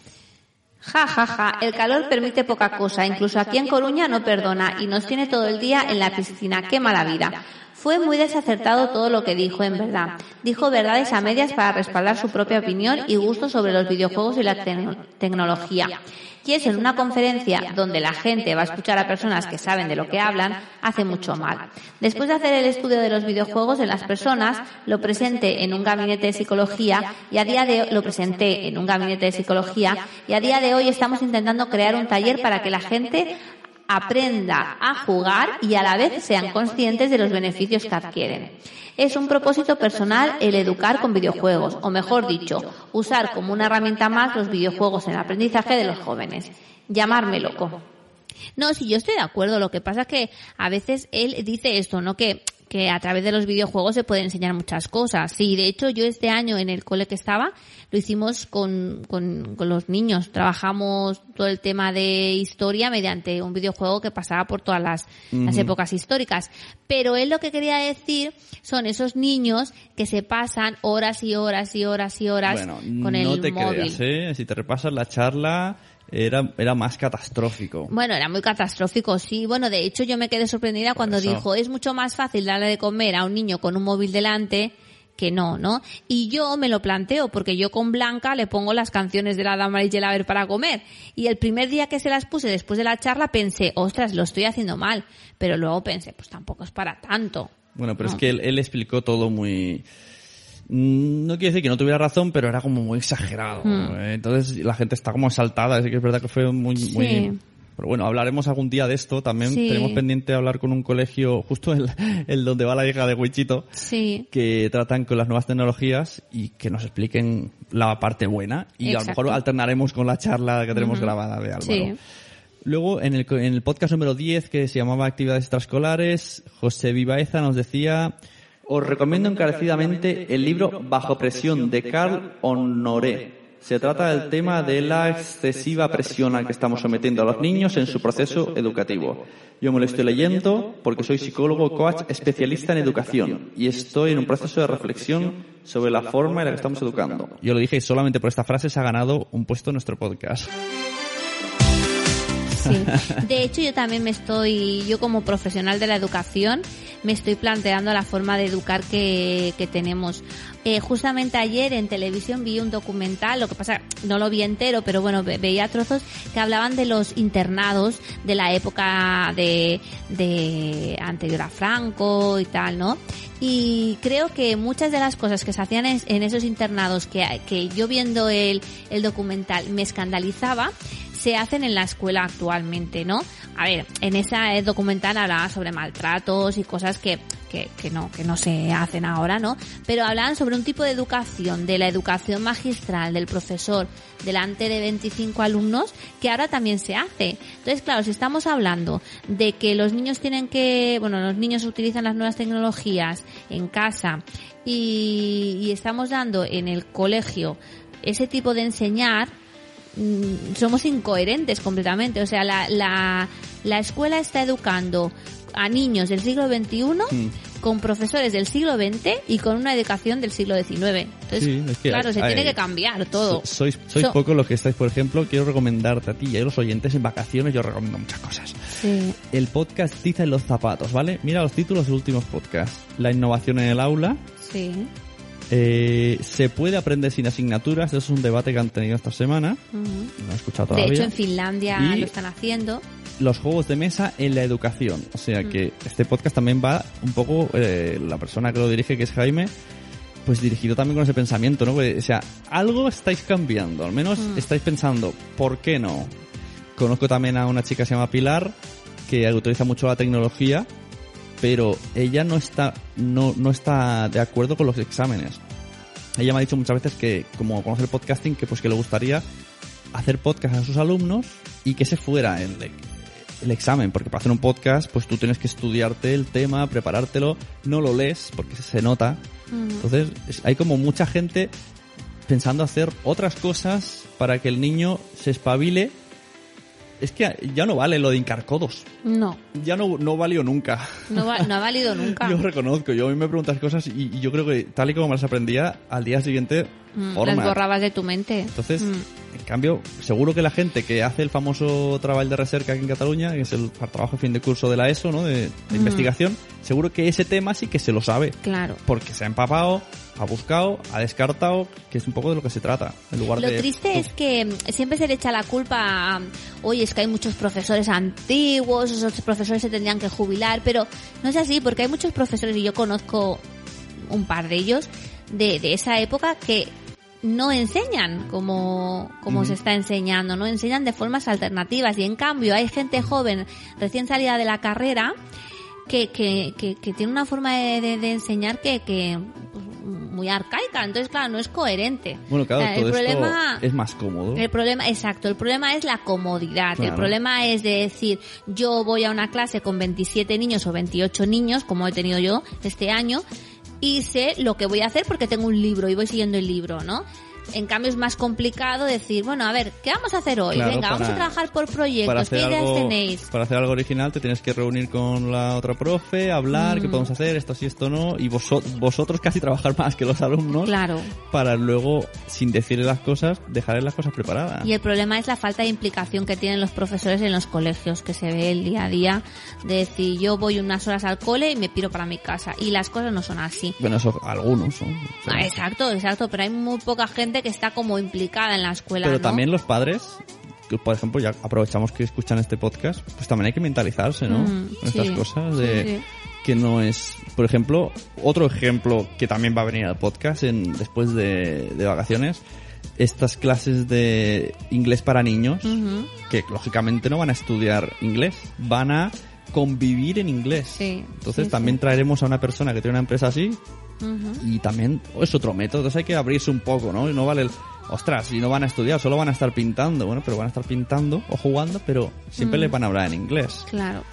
Ja, ja, ja, el calor permite poca cosa, incluso aquí en Coruña no perdona y nos tiene todo el día en la piscina, qué mala vida. Fue muy desacertado todo lo que dijo, en verdad. Dijo verdades a medias para respaldar su propia opinión y gusto sobre los videojuegos y la tecno- tecnología. Y eso en una conferencia donde la gente va a escuchar a personas que saben de lo que hablan, hace mucho mal. Después de hacer el estudio de los videojuegos en las personas, lo presenté en un gabinete de psicología y a día de lo presenté en un gabinete de psicología y a día de hoy estamos intentando crear un taller para que la gente aprenda a jugar y a la vez sean conscientes de los beneficios que adquieren. Es un propósito personal el educar con videojuegos, o mejor dicho, usar como una herramienta más los videojuegos en el aprendizaje de los jóvenes. Llamarme loco. No, sí, yo estoy de acuerdo. Lo que pasa es que a veces él dice esto, ¿no? Que, que a través de los videojuegos se pueden enseñar muchas cosas. Sí, de hecho, yo este año en el cole que estaba, lo hicimos con, con, con los niños. Trabajamos todo el tema de historia mediante un videojuego que pasaba por todas las, las épocas históricas. Pero él lo que quería decir son esos niños que se pasan horas y horas y horas y horas Bueno, con el no te móvil. creas, ¿eh? Si te repasas la charla, era, era más catastrófico. Bueno, era muy catastrófico, sí. Bueno, de hecho yo me quedé sorprendida cuando eso. dijo, es mucho más fácil darle de comer a un niño con un móvil delante que no, ¿no? Y yo me lo planteo porque yo con Blanca le pongo las canciones de la Dama y Gelaber para comer. Y el primer día que se las puse después de la charla pensé, ostras, lo estoy haciendo mal. Pero luego pensé, pues tampoco es para tanto. Bueno, pero No. es que él, él explicó todo muy... Mm, No quiere decir que no tuviera razón, pero era como muy exagerado. Eh, Entonces la gente está como exaltada. Así que es verdad que fue muy... muy... Sí. Pero bueno, hablaremos algún día de esto. También Sí. tenemos pendiente hablar con un colegio, justo el, el donde va la hija de Wichito, Sí. que tratan con las nuevas tecnologías y que nos expliquen la parte buena. Y a lo mejor alternaremos con la charla que tenemos grabada de Álvaro. Sí. Luego, en el, en el podcast número 10, que se llamaba Actividades Extraescolares, José Vivaeza nos decía, os recomiendo encarecidamente el libro Bajo Presión de Carl Honoré. Se trata del tema de la excesiva presión a que estamos sometiendo a los niños en su proceso educativo. Yo me lo estoy leyendo porque soy psicólogo, coach, especialista en educación y estoy en un proceso de reflexión sobre la forma en la que estamos educando. Yo lo dije solamente por esta frase se ha ganado un puesto en nuestro podcast. Sí. [laughs] De hecho, yo también me estoy, yo como profesional de la educación, me estoy planteando la forma de educar que, que tenemos. Eh, justamente ayer en televisión vi un documental, lo que pasa, no lo vi entero, pero bueno, ve- veía trozos que hablaban de los internados de la época de, de anterior a Franco y tal, ¿no? Y creo que muchas de las cosas que se hacían en, en esos internados que, que yo viendo el, el documental me escandalizaba, se hacen en la escuela actualmente, ¿no? A ver, en esa documental hablaba sobre maltratos y cosas que, que, que no, que no se hacen ahora, ¿no? Pero hablaban sobre un tipo de educación, de la educación magistral del profesor delante de 25 alumnos, que ahora también se hace. Entonces, claro, si estamos hablando de que los niños tienen que, bueno, los niños utilizan las nuevas tecnologías en casa y, y estamos dando en el colegio ese tipo de enseñar, somos incoherentes completamente. O sea, la, la, la escuela está educando a niños del siglo XXI Mm. con profesores del siglo XX y con una educación del siglo XIX. Entonces, Sí, es que claro, hay- se tiene que cambiar todo. So- sois sois So- pocos los que estáis, por ejemplo, quiero recomendarte a ti y a los oyentes en vacaciones, yo recomiendo muchas cosas. Sí. El podcast Tiza en los zapatos, ¿vale? Mira los títulos de los últimos podcasts. La innovación en el aula. Sí. Eh, se puede aprender sin asignaturas. Eso es un debate que han tenido esta semana. No he escuchado De todavía. hecho, en Finlandia Y- lo están haciendo. los juegos de mesa en la educación. O sea que este podcast también va un poco, eh, la persona que lo dirige, que es Jaime, pues dirigido también con ese pensamiento, ¿no? Pues, O sea, algo estáis cambiando, al menos estáis pensando, ¿por qué no? Conozco también a una chica que se llama Pilar, que utiliza mucho la tecnología, pero ella no está, no, no está de acuerdo con los exámenes. Ella me ha dicho muchas veces que, como conoce el podcasting, que pues que le gustaría hacer podcast a sus alumnos y que se fuera el, el examen, porque para hacer un podcast, pues tú tienes que estudiarte el tema, preparártelo, no lo lees porque se nota. Entonces, es- hay como mucha gente pensando hacer otras cosas para que el niño se espabile. Es que ya no vale lo de hincar codos. No, Ya no, no valió nunca. no, va- no ha [laughs] valido nunca. Yo reconozco, yo a mí me preguntas cosas y, y yo creo que tal y como me las aprendía, al día siguiente, Mm, forma. las borrabas de tu mente. Entonces, Mm. en cambio, seguro que la gente que hace el famoso trabajo de recerca aquí en Cataluña, que es el trabajo de fin de curso de la ESO, ¿no? De, de investigación, seguro que ese tema sí que se lo sabe. Claro. Porque se ha empapado, ha buscado, ha descartado, que es un poco de lo que se trata. En lugar Lo de. triste es que mm, siempre se le echa la culpa a, oye, es que hay muchos profesores antiguos, esos profesores se tendrían que jubilar, pero no es así, porque hay muchos profesores, y yo conozco un par de ellos, de, de esa época que no enseñan como, como se está enseñando, no enseñan de formas alternativas y en cambio hay gente joven recién salida de la carrera que, que, que, que tiene una forma de, de- de enseñar que, que muy arcaica, entonces claro, no es coherente. Bueno, claro, O sea, todo el problema, esto es más cómodo. el problema, exacto, el problema es la comodidad. El problema es de decir, yo voy a una clase con 27 niños o 28 niños, como he tenido yo este año, y sé lo que voy a hacer porque tengo un libro y voy siguiendo el libro, ¿no? En cambio es más complicado decir, bueno, a ver, ¿qué vamos a hacer hoy? Claro, Venga, vamos a trabajar por proyectos, ¿qué ideas algo, tenéis? para hacer algo original te tienes que reunir con la otra profe, hablar, Mm. qué podemos hacer, esto sí, esto no, y vosot- vosotros casi trabajar más que los alumnos Claro. para luego, sin decirle las cosas, dejarles las cosas preparadas. Y el problema es la falta de implicación que tienen los profesores en los colegios, que se ve el día a día, de decir, yo voy unas horas al cole y me piro para mi casa. Y las cosas no son así. Bueno, eso algunos son. o sea, Ah, exacto, exacto, pero hay muy poca gente que está como implicada en la escuela. Pero ¿no? también los padres, que por ejemplo, ya aprovechamos que escuchan este podcast, pues también hay que mentalizarse, ¿no? Mm, estas cosas de sí. que no es, por ejemplo, otro ejemplo que también va a venir al podcast en, después de, de vacaciones, estas clases de inglés para niños, que lógicamente no van a estudiar inglés, van a convivir en inglés. Sí, Entonces sí, también sí. traeremos a una persona que tiene una empresa así y también es otro método, entonces hay que abrirse un poco, ¿no? Y no vale el, ostras, si no van a estudiar, solo van a estar pintando, bueno, pero van a estar pintando o jugando, pero siempre les van a hablar en inglés. Claro.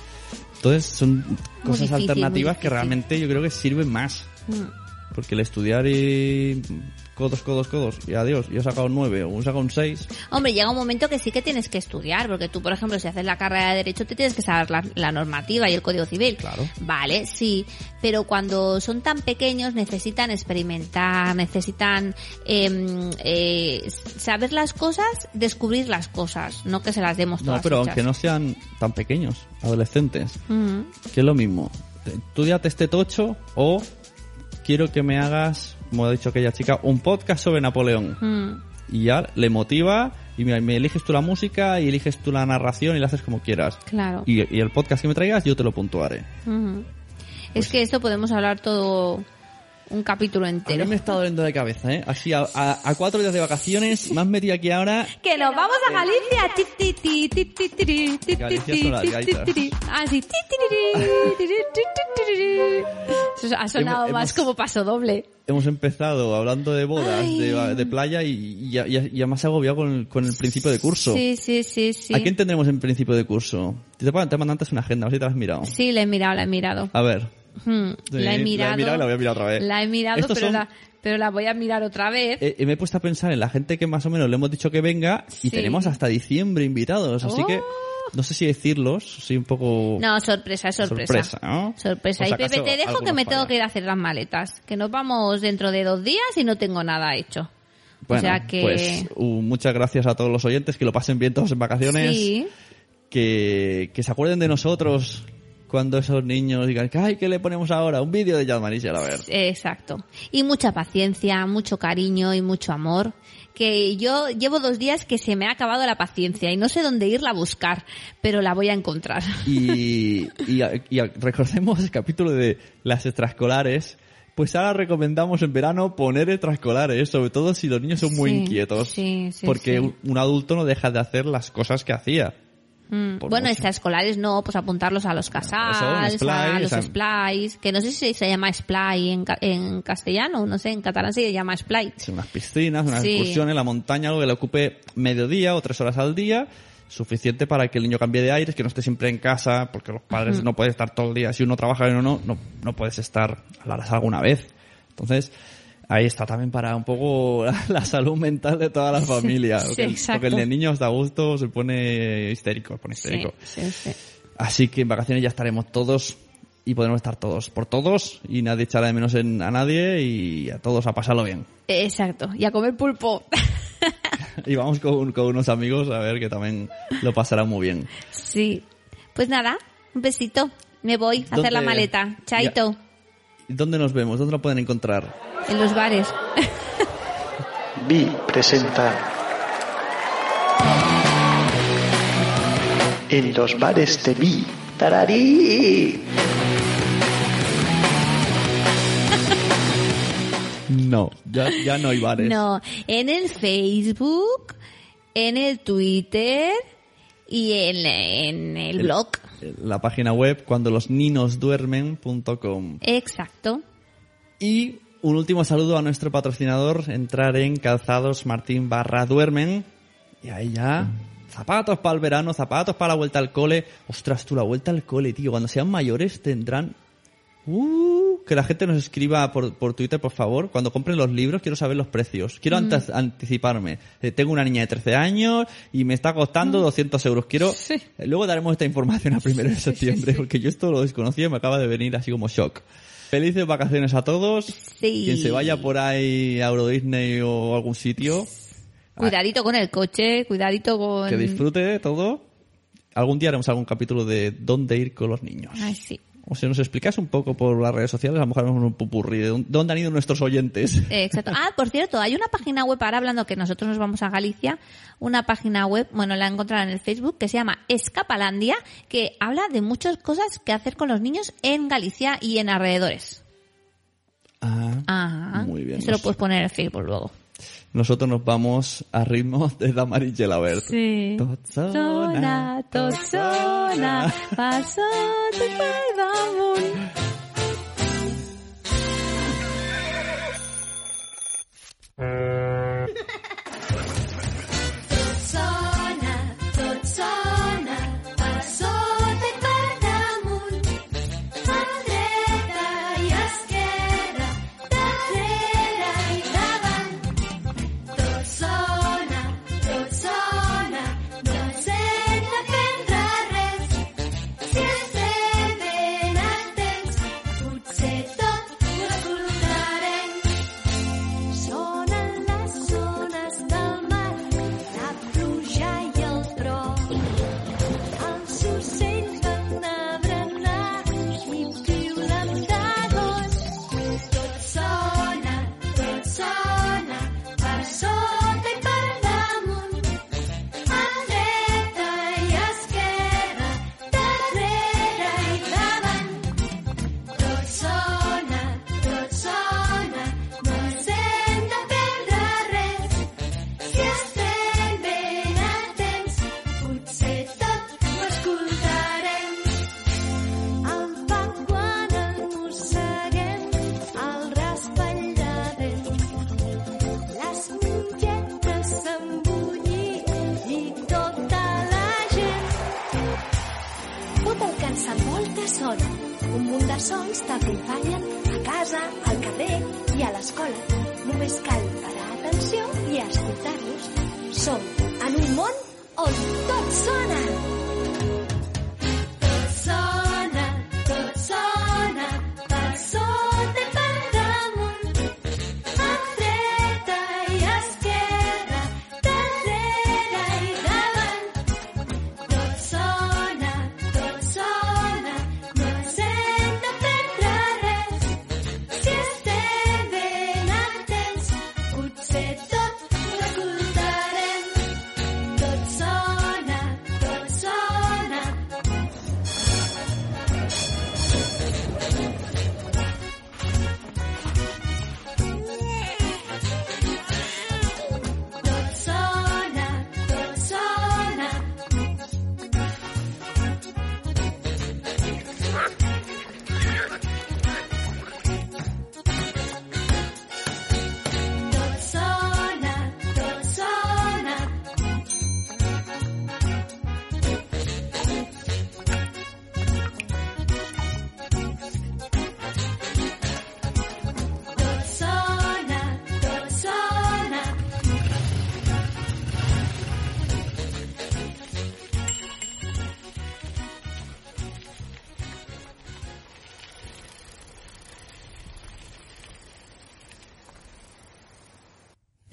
Entonces son cosas difícil, alternativas que realmente yo creo que sirven más, Mm. porque el estudiar y codos, codos, codos, y adiós, yo he sacado un 9 o he sacado un 6, Hombre, llega un momento que sí que tienes que estudiar, porque tú, por ejemplo, si haces la carrera de Derecho, te tienes que saber la, la normativa y el Código Civil. Claro. Vale, sí, pero cuando son tan pequeños necesitan experimentar, necesitan em, eh, saber las cosas, descubrir las cosas, no que se las demos todas no, pero hechas. aunque no sean tan pequeños, adolescentes, Ujú. que es lo mismo, estudiate este tocho o quiero que me hagas, como ha dicho aquella chica, un podcast sobre Napoleón. Mm. y ya le motiva y me, me eliges tú la música y eliges tú la narración y la haces como quieras. Claro. Y, y el podcast que me traigas yo te lo puntuaré. Ujú. Pues Es que esto podemos hablar todo un capítulo entero. A mí me está doliendo de cabeza, ¿eh? Así, a, a, a cuatro días de vacaciones, me has metido aquí ahora. ¡Que nos vamos a Galicia! Así. Eso ha sonado hemos, más como paso doble. Hemos empezado hablando de bodas, de, de, playa y, ya, ya, ya más agobiado con, con, el principio de curso. Sí, sí, sí, sí. ¿A quién tendremos en principio de curso? Te, te mandan antes una agenda, a ver si te la has mirado. Sí, la he mirado, la he mirado. A ver. Hmm, Sí, la he mirado. y la voy a mirar otra vez. La he mirado, Estos pero, son- la, pero la voy a mirar otra vez. Eh, eh, me he puesto a pensar en la gente que más o menos le hemos dicho que venga y Sí. tenemos hasta diciembre invitados, así Oh. que no sé si decirlos, soy un poco... No, sorpresa, sorpresa. Sorpresa, ¿no? Sorpresa. Si Y Pepe, te dejo que me tengo que ir a hacer las maletas. Que nos vamos dentro de dos días y no tengo nada hecho. Bueno, o sea que... pues uh, muchas gracias a todos los oyentes, que lo pasen bien todos en vacaciones, sí. que, que se acuerden de nosotros cuando esos niños digan, ay, ¿qué le ponemos ahora? Un vídeo de Jazz Marishall, a ver. Exacto. Y mucha paciencia, mucho cariño y mucho amor. Que yo llevo dos días que se me ha acabado la paciencia y no sé dónde irla a buscar, pero la voy a encontrar. Y, [laughs] y, y recordemos el capítulo de las extraescolares. Pues ahora recomendamos en verano poner extraescolares, sobre todo si los niños son muy Sí, inquietos. sí, sí, porque un adulto no deja de hacer las cosas que hacía. Mm, Bueno, extraescolares no, pues apuntarlos a los casals, a los o sea- splais, que no sé si se llama splai en, ca- en castellano, no sé, en catalán se llama splai. Sí, unas piscinas, unas Sí. excursiones, la montaña, algo que le ocupe mediodía o tres horas al día, suficiente para que el niño cambie de aires, que no esté siempre en casa, porque los padres no pueden estar todo el día. Si uno trabaja y uno no, no, no puedes estar a la alguna vez. Entonces, ahí está también para un poco [laughs] la, salud mental de toda la familia. Sí, porque, el- exacto. porque el niño está a gusto, se pone histérico, se pone histérico. sí, sí. Así que en vacaciones ya estaremos todos y podremos estar todos por todos y nadie echará de menos en, a nadie y a todos a pasarlo bien. Exacto, y a comer pulpo. [laughs] Y vamos con, con unos amigos a ver que también lo pasarán muy bien. sí. Pues nada, un besito. Me voy a hacer ¿Dónde- la maleta. Chaito. ¿Dónde nos vemos? ¿Dónde lo pueden encontrar? En los bares. Vi presenta En los bares de Vi. ¡Tararí! [laughs] No, ya, ya no hay bares. No, en el Facebook, en el Twitter y en, en el blog. La página web cuando los ninos duermen.com. Exacto. Y un último saludo a nuestro patrocinador, entrar en calzados martín barra duermen. Y ahí ya, zapatos para el verano, zapatos para la vuelta al cole. Ostras, tú, la vuelta al cole, tío. Cuando sean mayores tendrán... Uh, que la gente nos escriba por, por Twitter, por favor. Cuando compren los libros, quiero saber los precios. Quiero antes- anticiparme. Eh, tengo una niña de 13 años y me está costando 200 euros. Quiero... eh, Luego daremos esta información a primero de septiembre, porque yo esto lo desconocía y me acaba de venir así como shock. Felices vacaciones a todos. Sí. Quien se vaya por ahí a Euro Disney o algún sitio, Cuidadito con el coche, cuidadito con... que disfrute de todo. Algún día haremos algún capítulo de dónde ir con los niños. Ay, sí. O si nos explicas un poco por las redes sociales, a lo mejor haremos un pupurri de dónde- han ido nuestros oyentes. [laughs] Exacto. Ah, por cierto, hay una página web, ahora hablando que nosotros nos vamos a Galicia, una página web, bueno, la encontrarán en el Facebook, que se llama Escapalandia, que habla de muchas cosas que hacer con los niños en Galicia y en alrededores. Ah, Ah, Muy bien. Eso lo puedes poner en el Facebook luego nosotros nos vamos a ritmos de la Marichela Bert. Sí. Totsona, totsona, pasó tu amor. Mm. Eh.